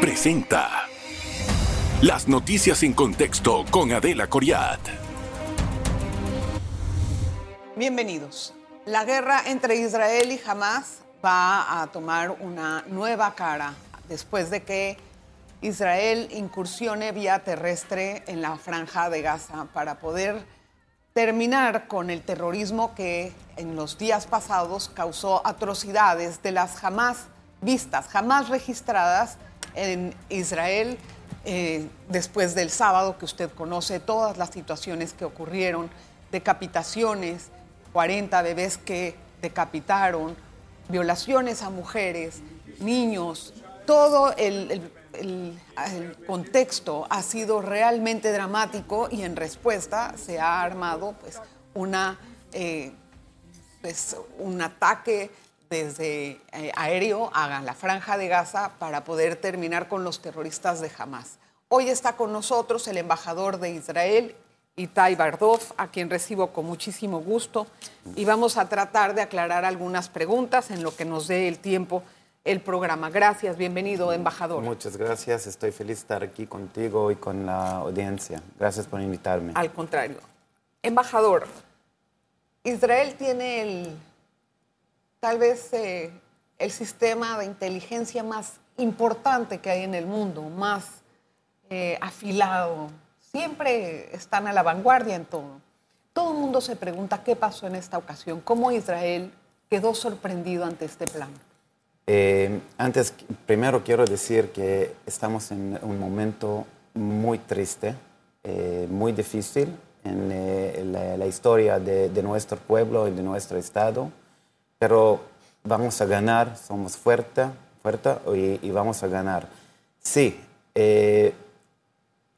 presenta Las noticias en contexto con Adela Coriat. Bienvenidos. La guerra entre Israel y Hamas va a tomar una nueva cara después de que Israel incursione vía terrestre en la franja de Gaza para poder terminar con el terrorismo que en los días pasados causó atrocidades de las jamás vistas, jamás registradas en Israel eh, después del sábado que usted conoce todas las situaciones que ocurrieron, decapitaciones, 40 bebés que decapitaron, violaciones a mujeres, niños, todo el, contexto ha sido realmente dramático y en respuesta se ha armado pues, una, eh, pues, un ataque desde eh, aéreo a la franja de Gaza para poder terminar con los terroristas de Hamas. Hoy está con nosotros el embajador de Israel, Itai Bardov, a quien recibo con muchísimo gusto, y vamos a tratar de aclarar algunas preguntas en lo que nos dé el tiempo el programa. Gracias, bienvenido, embajador. Muchas gracias, estoy feliz de estar aquí contigo y con la audiencia. Gracias por invitarme. Al contrario. Embajador, Israel tiene el tal vez eh, el sistema de inteligencia más importante que hay en el mundo, más eh, afilado. Siempre están a la vanguardia en todo. Todo el mundo se pregunta qué pasó en esta ocasión, cómo Israel quedó sorprendido ante este plan. Eh, antes, primero quiero decir que estamos en un momento muy triste, muy difícil en la, historia de, de, nuestro pueblo y de nuestro Estado pero vamos a ganar, somos fuertes fuerte y, vamos a ganar. Sí, eh,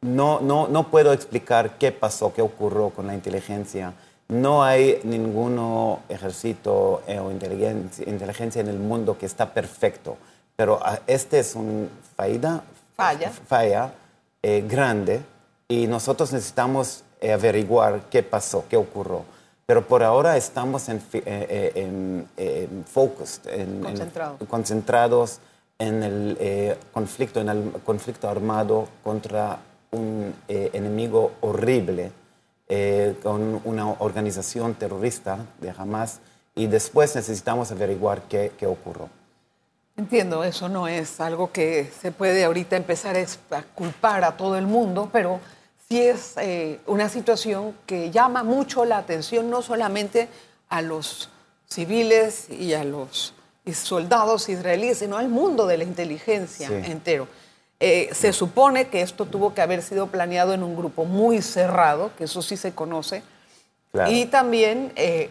no, no, no puedo explicar qué pasó, qué ocurrió con la inteligencia. No hay ningún ejército eh, o inteligencia, inteligencia, en el mundo que está perfecto, pero ah, este es un falla, falla. falla eh, grande y nosotros necesitamos averiguar qué pasó, qué ocurrió. Pero por ahora estamos en, eh, eh, concentrados en el eh, conflicto, en el conflicto armado contra un enemigo horrible, con una organización terrorista de Hamas, y después necesitamos averiguar qué, qué ocurrió. Entiendo, eso no es algo que se puede ahorita empezar a culpar a todo el mundo, pero sí es eh, una situación que llama mucho la atención no solamente a los civiles y a los soldados israelíes, sino al mundo de la inteligencia entero. Eh, se supone que esto tuvo que haber sido planeado en un grupo muy cerrado, que eso sí se conoce, y también eh,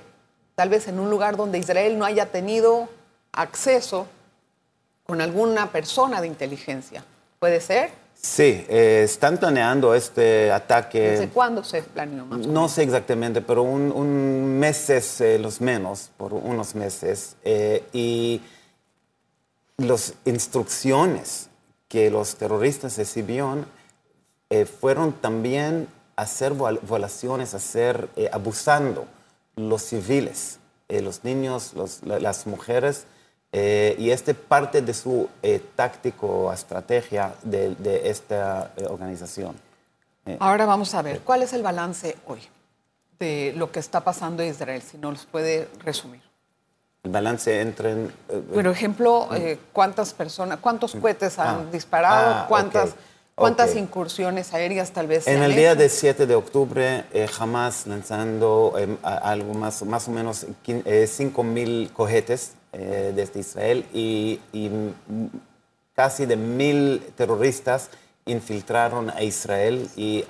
tal vez en un lugar donde Israel no haya tenido acceso con alguna persona de inteligencia. ¿Puede ser? Sí, eh, están planeando este ataque. ¿Desde cuándo se planeó más No sé exactamente, pero un, un meses, eh, los menos, por unos meses. Eh, y las instrucciones que los terroristas recibieron fueron también hacer violaciones, hacer abusando los civiles, los niños, las mujeres eh, y este parte de su eh, táctico, estrategia de, esta eh, organización. Ahora vamos a ver, ¿cuál es el balance hoy de lo que está pasando en Israel? Si nos puede resumir. El balance entre... Por ejemplo, ¿cuántas personas, cuántos cohetes han ah, disparado? Ah, ¿Cuántas, ¿Cuántas incursiones aéreas tal vez? En el día del 7 de octubre, jamás lanzando algo más, más o menos 5.000 cohetes eh, desde Israel y, casi de mil terroristas infiltraron a Israel y,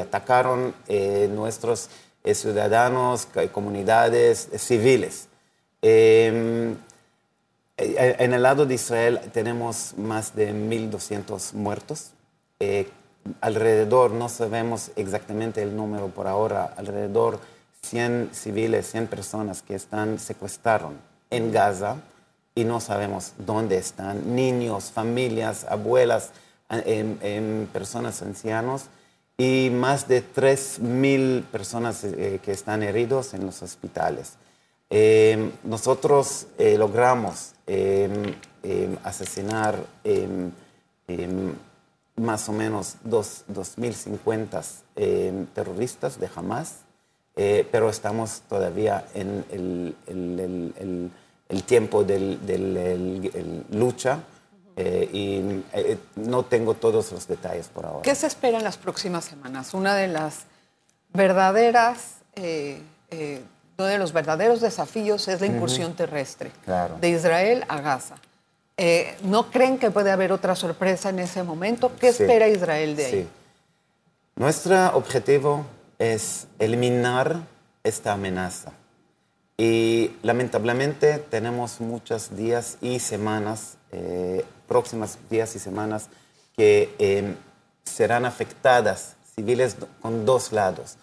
atacaron eh, nuestros eh, ciudadanos, comunidades civiles. Em, en el lado de Israel tenemos más de 1.200 muertos. alrededor, no sabemos exactamente el número por ahora, alrededor 100 civiles, 100 personas que están secuestraron en Gaza y no sabemos dónde están, niños, familias, abuelas, personas ancianos y más de 3.000 personas eh, que están heridos en los hospitales. Em, nosotros eh, logramos em, em, asesinar más o menos dos- 2.050 eh, terroristas de Hamas, eh, pero estamos todavía en el- el tiempo de la lucha eh, y eh, no tengo todos los detalles por ahora. ¿Qué se espera en las próximas semanas? Una de las verdaderas, eh, eh, uno de los verdaderos desafíos es la incursión terrestre Claro. de Israel a Gaza. Eh, ¿No creen que puede haber otra sorpresa en ese momento? ¿Qué Sí. espera Israel de ahí? Sí. Nuestro objetivo es eliminar esta amenaza. Y lamentablemente tenemos muchos días y semanas, eh, próximas días y semanas, que eh, serán afectadas civiles con dos lados.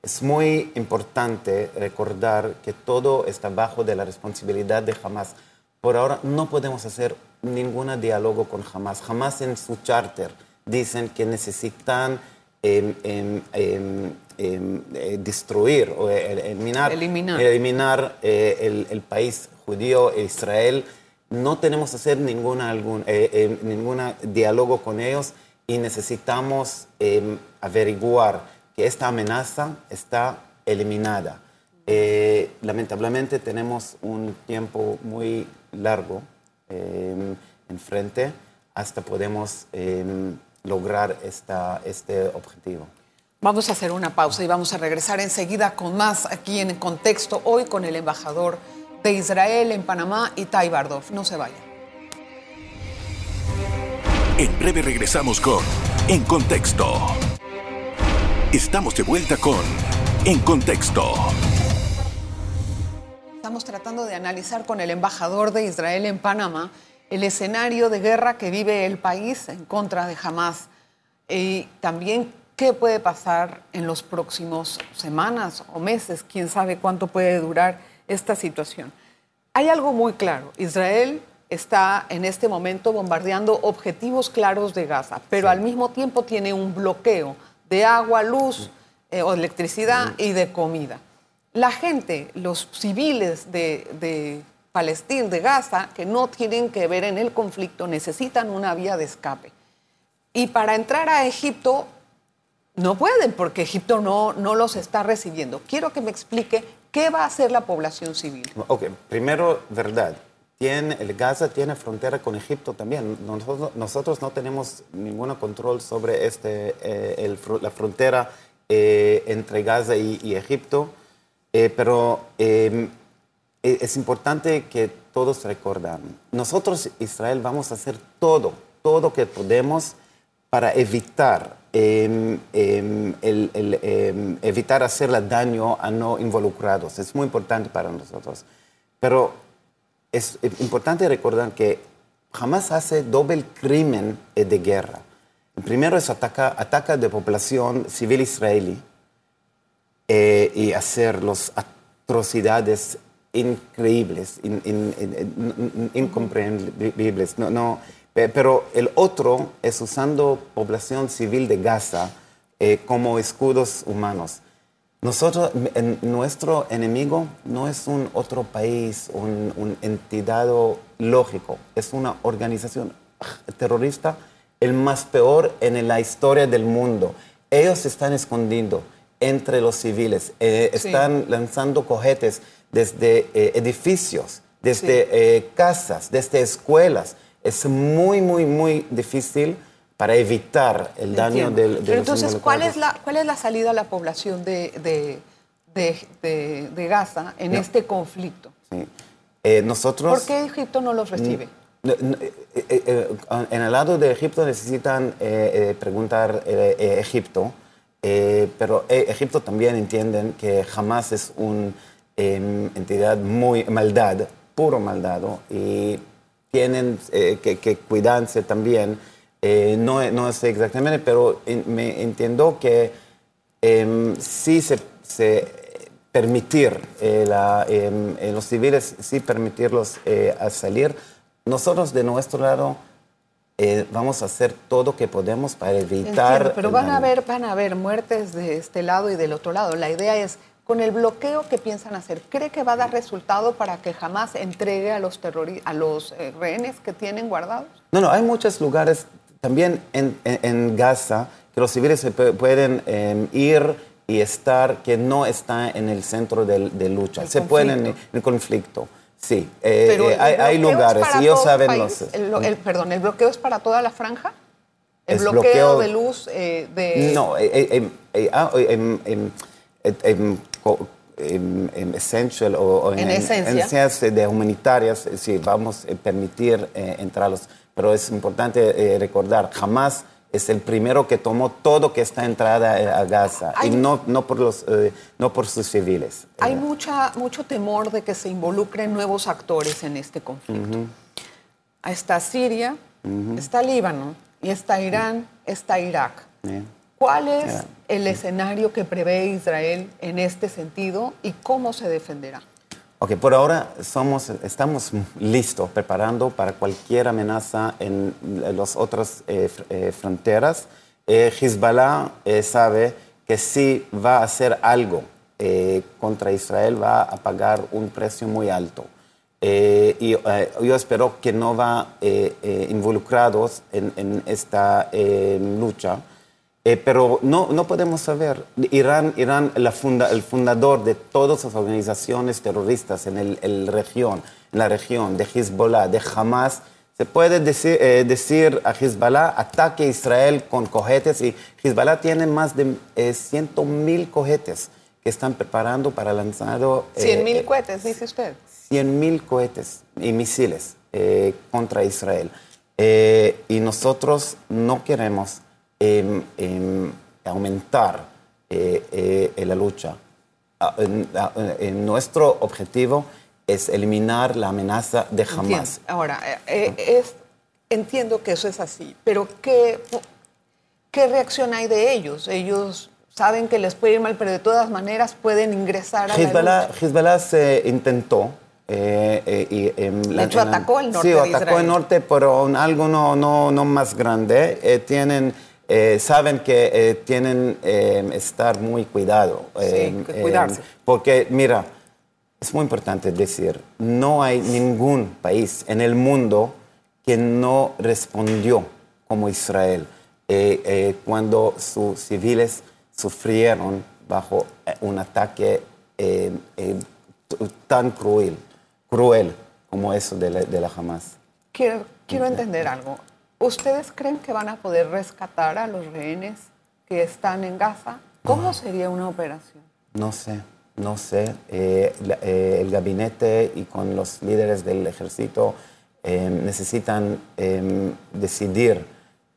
Es muy importante recordar que todo está bajo de la responsabilidad de Hamas. Por ahora no podemos hacer ningún diálogo con Hamas. Hamas en su charter dicen que necesitan em, eh, destruir o eh, eliminar, Eliminar. eliminar, eh, el, el país judío, Israel. No tenemos que hacer ningún algún, eh, eh, ninguna diálogo con ellos y necesitamos em, averiguar que esta amenaza está eliminada. Eh, lamentablemente tenemos un tiempo muy largo em, enfrente hasta podemos em, lograr esta, este objetivo. Vamos a hacer una pausa y vamos a regresar enseguida con más aquí en Contexto, hoy con el embajador de Israel en Panamá, Itai Bardov. No se vayan. En breve regresamos con En Contexto. Estamos de vuelta con En Contexto. Estamos tratando de analizar con el embajador de Israel en Panamá el escenario de guerra que vive el país en contra de Hamas y también qué puede pasar en los próximos semanas o meses, quién sabe cuánto puede durar esta situación. Hay algo muy claro, Israel está en este momento bombardeando objetivos claros de Gaza, pero al mismo tiempo tiene un bloqueo de agua, luz eh, o electricidad y de comida. La gente, los civiles de, de Palestina, de Gaza, que no tienen que ver en el conflicto, necesitan una vía de escape. Y para entrar a Egipto no pueden porque Egipto no, no los está recibiendo. Quiero que me explique qué va a hacer la población civil. Ok, primero, verdad. Tiene, el Gaza tiene frontera con Egipto también. Nosotros, no tenemos ningún control sobre este, eh, la frontera eh, entre Gaza y, Egipto, eh, pero eh, e- es importante que todos recordan. Nosotros, Israel, vamos a hacer todo, todo que podemos para evitar, em, em, el- el, em, evitar hacerle daño a no involucrados. Es muy importante para nosotros. Pero es importante recordar que jamás hace doble crimen eh, de guerra. El primero es ataca, ataca de población civil israelí eh, y hacer las atrocidades increíbles, in- in- in- in- incomprensibles. No, no, pero el otro es usando población civil de Gaza eh, como escudos humanos. Nosotros, en- nuestro enemigo no es un otro país, un, un entidad lógico, es una organización terrorista, el más peor en la historia del mundo. Ellos se están escondiendo entre los civiles, eh, Sí. están lanzando cohetes desde eh, edificios, desde Sí. eh, casas, desde escuelas. Es muy, muy, muy difícil para evitar el daño Entiendo. del, de Pero los entonces, ¿cuál es, la, ¿cuál es la salida a la población de, de, de- de- Gaza en No. este conflicto? Sí. Eh, nosotros... ¿Por qué Egipto no los recibe? No, no, eh, eh, en el lado de Egipto necesitan preguntar Egipto, pero Egipto también entienden que jamás es una entidad muy maldad, puro maldado, y tienen eh, que, que cuidarse también. Eh, no, no sé exactamente, pero en- me entiendo que em, sí se, se permitir eh, la, em, eh, los civiles, sí permitirlos eh, a salir. Nosotros de nuestro lado eh, vamos a hacer todo lo que podemos para evitar. Entiendo, pero van a, haber, van a haber muertes de este lado y del otro lado. La idea es, con el bloqueo que piensan hacer, ¿cree que va a dar resultado para que jamás entregue a los, a los eh, rehenes que tienen guardados? No, no, hay muchos lugares también en, en- en Gaza, que los civiles se pu- pueden eh, ir y estar, que no está en el centro del- de, lucha. El se pueden conflicto. en el conflicto, sí. Eh, Pero eh, el hay, hay lugares, ellos el saben país. los... El, el- perdón, ¿el bloqueo es para toda la franja? ¿El bloqueo, bloqueo- de luz eh, de...? No, em, em, essential o, o En esencia. esencias de humanitarias, eh, sí, vamos a permitir eh, entrarlos. Pero es importante eh, recordar, jamás es el primero que tomó todo que está entrada eh, a Gaza, Hay- y no, no, por los, eh, no por sus civiles. Hay Eh, mucha, mucho temor de que se involucren nuevos actores en este conflicto. Está Siria, está Líbano, y está Irán, está Irak. eh. ¿Cuál es Yeah. El escenario que prevé Israel en este sentido y cómo se defenderá? Ok, por ahora somos, estamos listos, preparando para cualquier amenaza en las otras eh, eh, fronteras. Eh, Hezbollah eh, sabe que si va a hacer algo eh, contra Israel, va a pagar un precio muy alto. Eh, y eh, yo espero que no va eh, eh, involucrados en, en esta lucha. Eh, pero no, no podemos saber. Irán, Irán la funda- el fundador de todas las organizaciones terroristas en, el, el región, en la región, de Hezbollah, de Hamas, se puede decir, eh, decir a Hezbollah, ataque a Israel con cohetes. Y Hezbollah tiene más de eh, 100 mil cohetes que están preparando para lanzar... eh, 100 mil eh, cohetes, dice usted. 100.000 cohetes y misiles eh, contra Israel. Eh, y nosotros no queremos em, em, aumentar eh, eh, la lucha. Ah, ah, nuestro objetivo es eliminar la amenaza de. Hamas. Ahora, eh, eh, es- entiendo que eso es así, pero ¿qué, ¿qué reacción hay de ellos? Ellos saben que les puede ir mal, pero de todas maneras pueden ingresar a la Hezbollah, lucha. Hezbollah se intentó. eh, eh, y, em, De hecho, en atacó el norte Sí, de atacó Israel. el norte, pero algo no, no, no más grande. Eh, tienen, eh, saben que eh, tienen eh, estar muy cuidado. Sí, que cuidarse. porque, mira, es muy importante decir, no hay ningún país en el mundo que no respondió como Israel eh, cuando sus civiles sufrieron bajo un ataque tan cruel, cruel como eso de la, de la Hamas. Quiero, quiero entender algo. ¿Ustedes creen que van a poder rescatar a los rehenes que están en Gaza? ¿Cómo sería una operación? No sé, no sé. Eh, la- eh, el gabinete y con los líderes del ejército eh, necesitan eh, decidir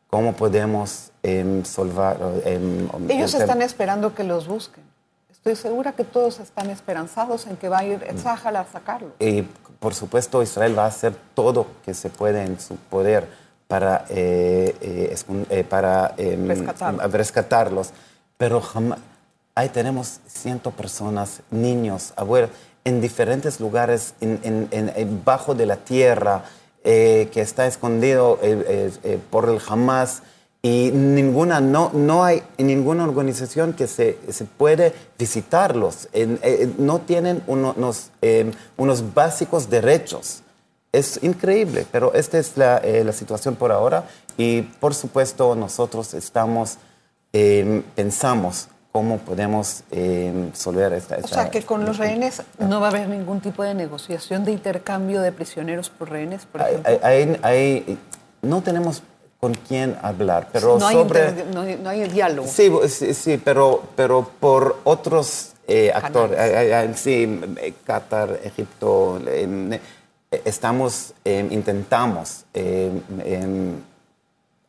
cómo podemos eh, solvar. eh, Ellos el- están esperando que los busquen. Estoy segura que todos están esperanzados en que va a ir Tzahal a sacarlos. Y por supuesto Israel va a hacer todo que se puede en su poder para, eh, eh, eh, para em, Rescatarlos. rescatarlos. Pero jamás, ahí tenemos cientos personas, niños, abuelos, en diferentes lugares, en, en- bajo de la tierra, eh, que está escondido eh, eh, eh, por el Hamas. Y ninguna, no, no hay ninguna organización que se, se puede visitarlos. No tienen uno- unos, eh, unos básicos derechos. Es increíble, pero esta es la, eh, la situación por ahora. Y por supuesto nosotros estamos, eh, pensamos cómo podemos eh, solver esta, O esta- sea, que con los rehenes no va a haber ningún tipo de negociación de intercambio de prisioneros por rehenes, por Hay- ejemplo. hay- hay- no tenemos con quién hablar, pero no, hay sobre... inter- no, hay, no hay diálogo. Sí, sí, sí, pero, pero por otros eh, actores, sí, Qatar, Egipto, eh, estamos, eh, intentamos eh, em,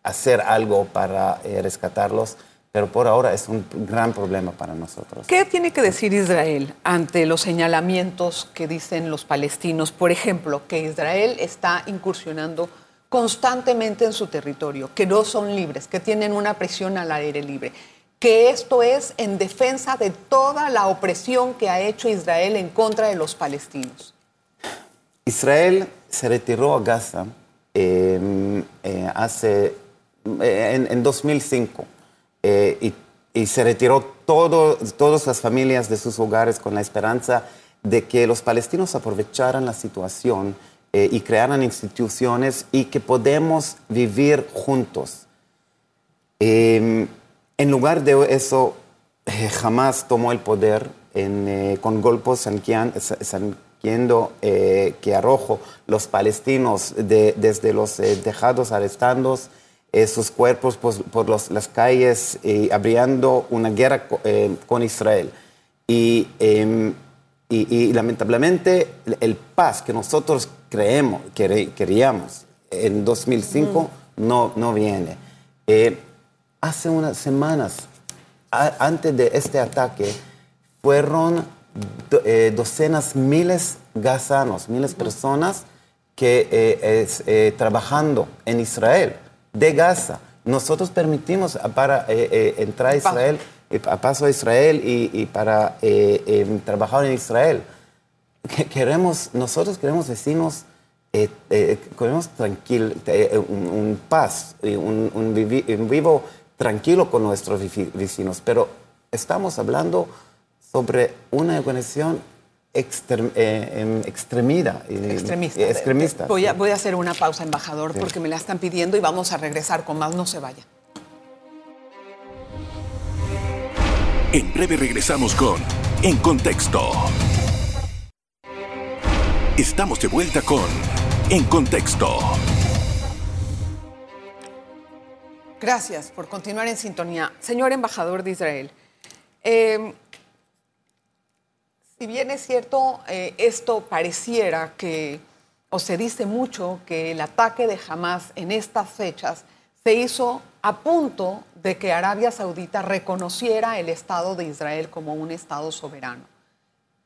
hacer algo para eh, rescatarlos, pero por ahora es un gran problema para nosotros. ¿Qué tiene que decir Israel ante los señalamientos que dicen los palestinos? Por ejemplo, que Israel está incursionando constantemente en su territorio, que no son libres, que tienen una prisión al aire libre, que esto es en defensa de toda la opresión que ha hecho Israel en contra de los palestinos. Israel se retiró a Gaza eh, hace, eh, en, en 2005 eh, y, se retiró todo, todas las familias de sus hogares con la esperanza de que los palestinos aprovecharan la situación y crearan instituciones y que podemos vivir juntos. Em, en lugar de eso, jamás tomó el poder en, con golpes sanguiendo eh, que arrojó los palestinos desde los tejados arrestando sus cuerpos por, las calles y abriendo una guerra con Israel. Em, y, lamentablemente el paz que nosotros creemos, queríamos en 2005 no, no viene. hace unas semanas antes de este ataque fueron eh, docenas, miles gazanos, miles personas que eh, es, eh, trabajando en Israel, de Gaza. Nosotros permitimos para entrar a Israel, a paso a Israel y, para em, trabajar en Israel. Queremos, nosotros queremos decirnos, queremos tranquilo, un, paz, un, un, un vivo tranquilo con nuestros vecinos, pero estamos hablando sobre una organización eh, em, extremida, extremista. extremista voy, a, voy a hacer una pausa, embajador, porque me la están pidiendo y vamos a regresar con más. No se vaya. En breve regresamos con En Contexto. Estamos de vuelta con En Contexto. Gracias por continuar en sintonía. Señor embajador de Israel, em, si bien es cierto, eh, esto pareciera que, o se dice mucho, que el ataque de Hamas en estas fechas se hizo a punto de que Arabia Saudita reconociera el Estado de Israel como un Estado soberano.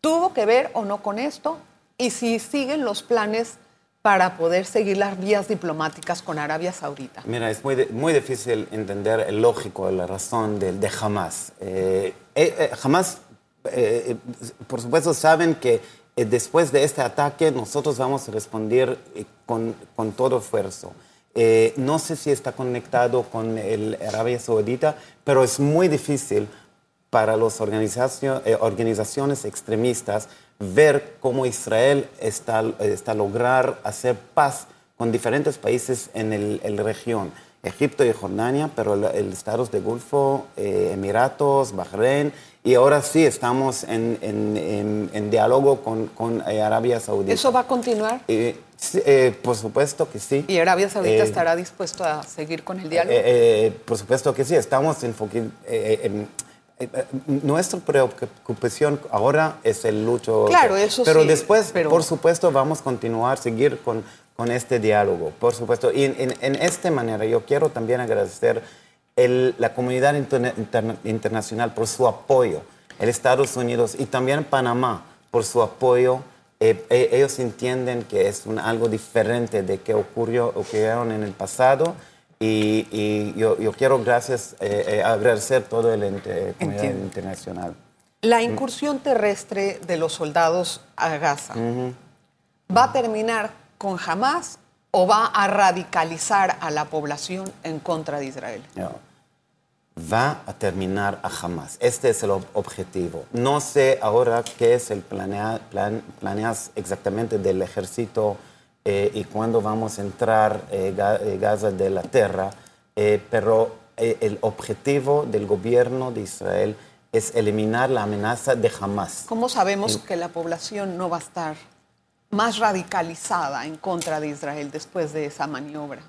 ¿Tuvo que ver o no con esto? Y si siguen los planes para poder seguir las vías diplomáticas con Arabia Saudita? Mira, es muy, muy difícil entender el lógico, la razón de, de Hamas. Eh, eh, Hamas, eh, por supuesto, saben que después de este ataque nosotros vamos a responder con, con todo esfuerzo. no sé si está conectado con el Arabia Saudita, pero es muy difícil para las organizaciones extremistas ver cómo Israel está, está lograr hacer paz con diferentes países en la región. Egipto y Jordania, pero los estados de Golfo, eh, Emiratos, Bahrein, y ahora sí estamos en, en, diálogo con, con eh, Arabia Saudita. ¿Eso va a continuar? Eh, por supuesto que sí. ¿Y Arabia Saudita estará dispuesto a seguir con el diálogo? por supuesto que sí, estamos enfocados eh, eh, nuestra preocupación ahora es el lucho. Claro, eso pero Después, pero por supuesto, vamos a continuar, seguir con, con este diálogo, por supuesto. Y en, en, esta manera yo quiero también agradecer el, la comunidad internacional por su apoyo, el Estados Unidos y también Panamá por su apoyo. Eh, ellos entienden que es un, algo diferente de que ocurrió, ocurrieron en el pasado y, yo, quiero gracias, eh, eh, agradecer todo el ente, comunidad internacional. La incursión terrestre de los soldados a Gaza va a terminar con Hamas o va a radicalizar a la población en contra de Israel. Va a terminar a Hamas. Este es el objetivo. No sé ahora qué es el planea, plan, planeas exactamente del ejército eh, y cuándo vamos a entrar eh, eh, Gaza de la tierra, pero el objetivo del gobierno de Israel es eliminar la amenaza de Hamas. ¿Cómo sabemos que la población no va a estar más radicalizada en contra de Israel después de esa maniobra?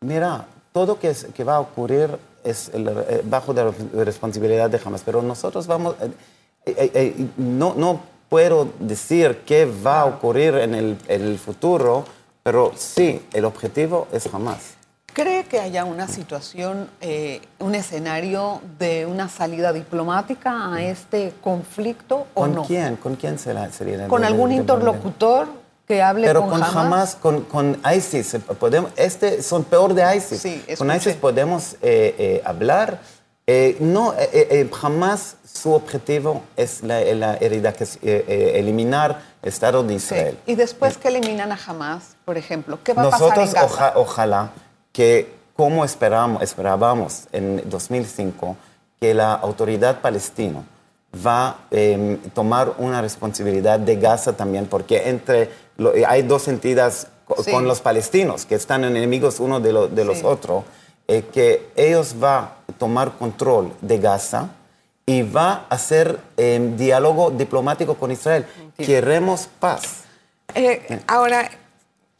Mira, todo que, que va a ocurrir es bajo la responsabilidad de Hamas, pero nosotros vamos, no, no puedo decir qué va a ocurrir en el, futuro, pero sí, el objetivo es jamás. ¿Cree que haya una situación, eh, un escenario de una salida diplomática a este conflicto o ¿Con no? quién? ¿Con quién será, sería? ¿Con algún interlocutor que hable Pero con, con Hamas? con, con, ISIS, podemos, este son peor de ISIS. Sí, con ISIS podemos eh, eh, hablar. no, jamás su objetivo es la, la herida, que es eliminar el Estado de Israel. Y después que eliminan a Hamas, por ejemplo, ¿qué va a pasar en Gaza? ojalá que, como esperamos, esperábamos en 2005, que la autoridad palestina va a em, tomar una responsabilidad de Gaza también, porque entre hay dos entidades con los palestinos que están enemigos uno de, de los otros eh, que ellos van a tomar control de Gaza y va a hacer eh, diálogo diplomático con Israel. Queremos paz. Eh, ahora,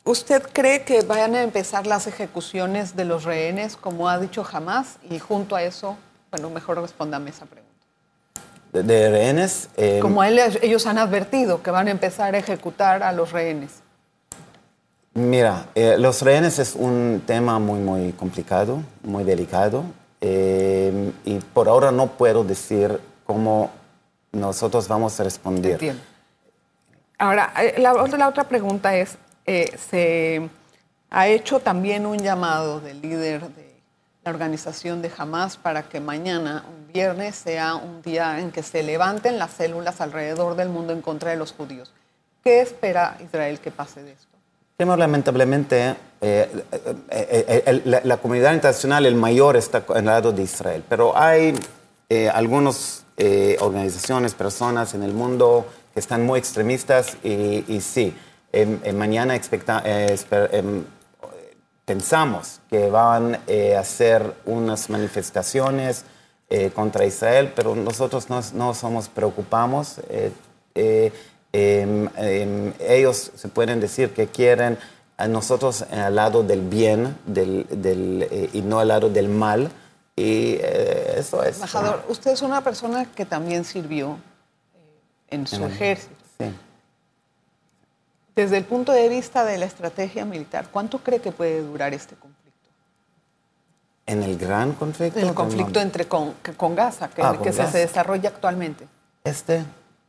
¿usted cree que vayan a empezar las ejecuciones de los rehenes, como ha dicho Hamas? Y junto a eso, bueno, mejor respóndame esa pregunta. De, de rehenes. eh, Como él- ellos han advertido que van a empezar a ejecutar a los rehenes. Mira, eh, los rehenes es un tema muy, muy complicado, muy delicado. eh, y por ahora no puedo decir cómo nosotros vamos a responder. Entiendo. Ahora, la otra pregunta es, eh, se ha hecho también un llamado del líder de la organización de Hamas para que mañana, un viernes, sea un día en que se levanten las células alrededor del mundo en contra de los judíos. ¿Qué espera Israel que pase de esto? Primero, lamentablemente, eh, eh, eh, eh, la, la comunidad internacional, el mayor, está al lado de Israel. Pero hay eh, algunas eh, organizaciones, personas en el mundo que están muy extremistas y, y sí, em, mañana expecta- eh, esper- em, pensamos que van eh, a hacer unas manifestaciones eh, contra Israel, pero nosotros no, no somos preocupamos. eh, eh, em, em, ellos se pueden decir que quieren a nosotros al lado del bien del, del, eh, y no al lado del mal. Y eh, eso es. Embajador, usted es una persona que también sirvió eh, en su ejército. Sí. Desde el punto de vista de la estrategia militar, ¿cuánto cree que puede durar este conflicto? En el gran conflicto. El conflicto entre con, que- con Gaza, que, Ah, que con se, Gaza. se desarrolla actualmente. Este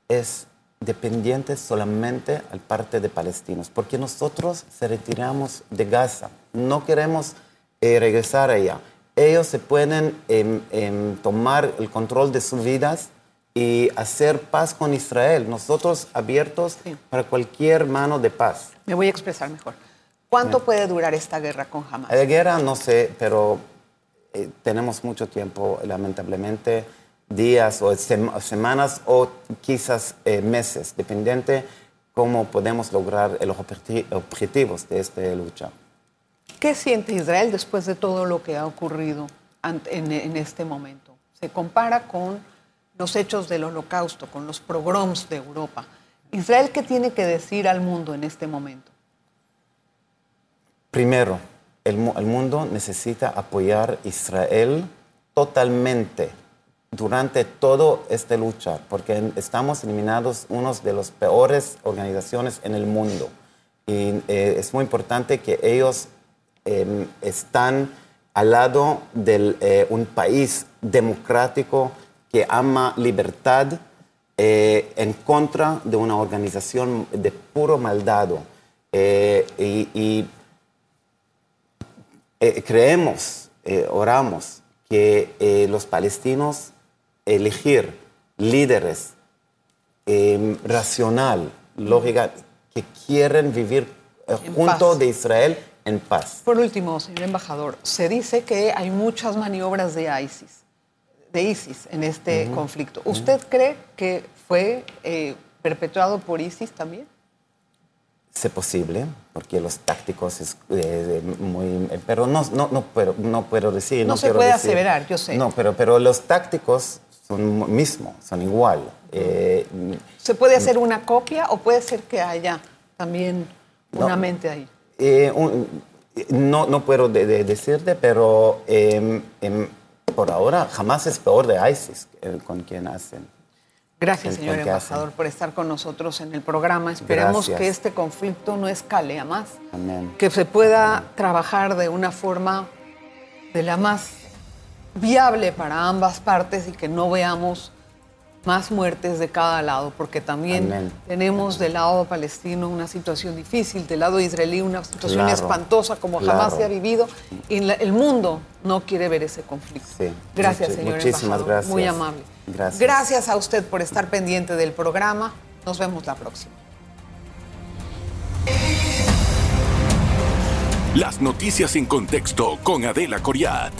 es dependiente solamente al parte de palestinos, porque nosotros se retiramos de Gaza, no queremos eh, regresar allá. Ellos se pueden em, em, tomar el control de sus vidas y hacer paz con Israel. Nosotros abiertos Sí. para cualquier mano de paz. Me voy a expresar mejor. ¿Cuánto puede durar esta guerra con Hamas? La guerra no sé, pero eh, tenemos mucho tiempo, lamentablemente, días o sem- semanas o quizás eh, meses, dependiente cómo podemos lograr los objeti- objetivos de esta lucha. ¿Qué siente Israel después de todo lo que ha ocurrido en, en este momento? Se compara con los hechos del holocausto, con los pogroms de Europa. ¿Israel qué tiene que decir al mundo en este momento? Primero, el, mu- el mundo necesita apoyar a Israel totalmente durante toda esta lucha, porque estamos eliminados unos de las peores organizaciones en el mundo. Y eh, es muy importante que ellos eh, están al lado de un país democrático que ama libertad eh, en contra de una organización de puro maldad. Eh, y, y eh, creemos, eh, oramos, que los palestinos elegir líderes eh, racional, lógica, que quieren vivir junto paz. de Israel en paz. Por último, señor embajador, se dice que hay muchas maniobras de ISIS, de ISIS en este conflicto. ¿Usted cree que fue eh, perpetuado por ISIS también? Es posible, porque los tácticos es eh, muy... eh, Pero no, no, no, puedo, no puedo decir. No se quiero puede decir. aseverar, yo sé. No, pero, pero los tácticos son mismos, son igual. Eh, ¿Se puede hacer una copia o puede ser que haya también No. una mente ahí? Eh, un- no, no puedo de- de- decirte, pero em, em, por ahora jamás es peor de ISIS eh, con quien hacen. Gracias, el- señor el embajador, hacen. por estar con nosotros en el programa. Esperemos Gracias. que este conflicto no escale a más. Amén. Que se pueda trabajar de una forma de la más viable para ambas partes y que no veamos más muertes de cada lado, porque también Amén. tenemos del lado palestino una situación difícil, del lado israelí una situación Claro, espantosa como jamás se ha vivido y la- el mundo no quiere ver ese conflicto. Sí, Gracias, muchi- señor muchísimas embajador. gracias. Muy amable. Gracias. Gracias a usted por estar pendiente del programa. Nos vemos la próxima. Las noticias en contexto con Adela Coriat.